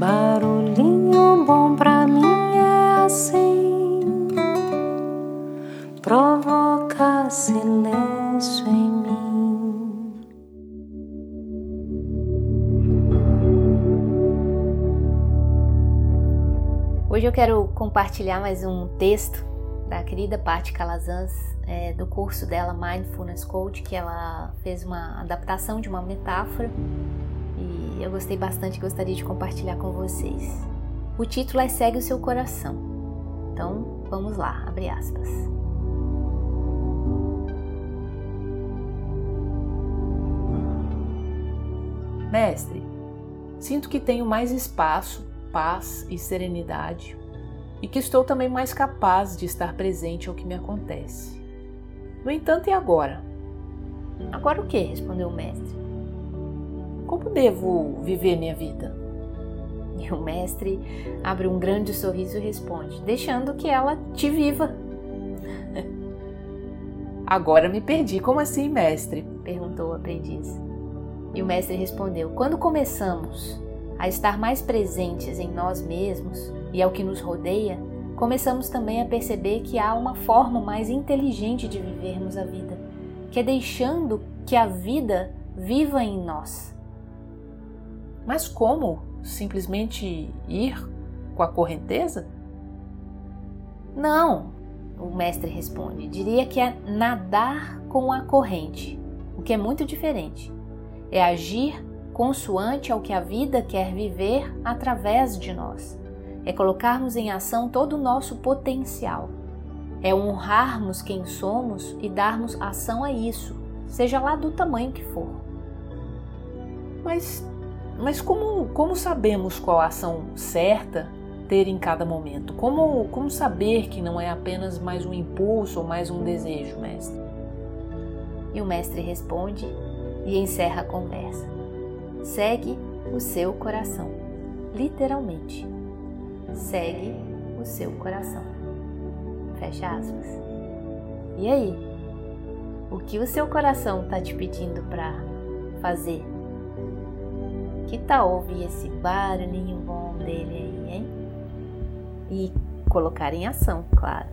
Barulhinho bom pra mim é assim, provoca silêncio em mim. Hoje eu quero compartilhar mais um texto da querida Paty Calazans, é, do curso dela Mindfulness Coach, que ela fez uma adaptação de uma metáfora eu gostei bastante e gostaria de compartilhar com vocês. O título é Segue o seu coração. Então, vamos lá, abre aspas. Mestre, sinto que tenho mais espaço, paz e serenidade e que estou também mais capaz de estar presente ao que me acontece. No entanto, e agora? Agora o que? respondeu o mestre. Como devo viver minha vida? E o mestre abre um grande sorriso e responde: deixando que ela te viva. Agora me perdi. Como assim, mestre? perguntou o aprendiz. E o mestre respondeu: Quando começamos a estar mais presentes em nós mesmos, e ao que nos rodeia, começamos também a perceber que há uma forma mais inteligente de vivermos a vida, que é deixando que a vida viva em nós. Mas como? Simplesmente ir com a correnteza? Não, o mestre responde. Diria que é nadar com a corrente, o que é muito diferente. É agir consoante ao que a vida quer viver através de nós é colocarmos em ação todo o nosso potencial. É honrarmos quem somos e darmos ação a isso, seja lá do tamanho que for. Mas, mas como, como sabemos qual a ação certa ter em cada momento? Como, como saber que não é apenas mais um impulso ou mais um desejo, mestre? E o mestre responde e encerra a conversa. Segue o seu coração, literalmente segue o seu coração. Fecha aspas. E aí? O que o seu coração está te pedindo para fazer? Que tal ouvir esse barulhinho bom dele aí, hein? E colocar em ação, claro.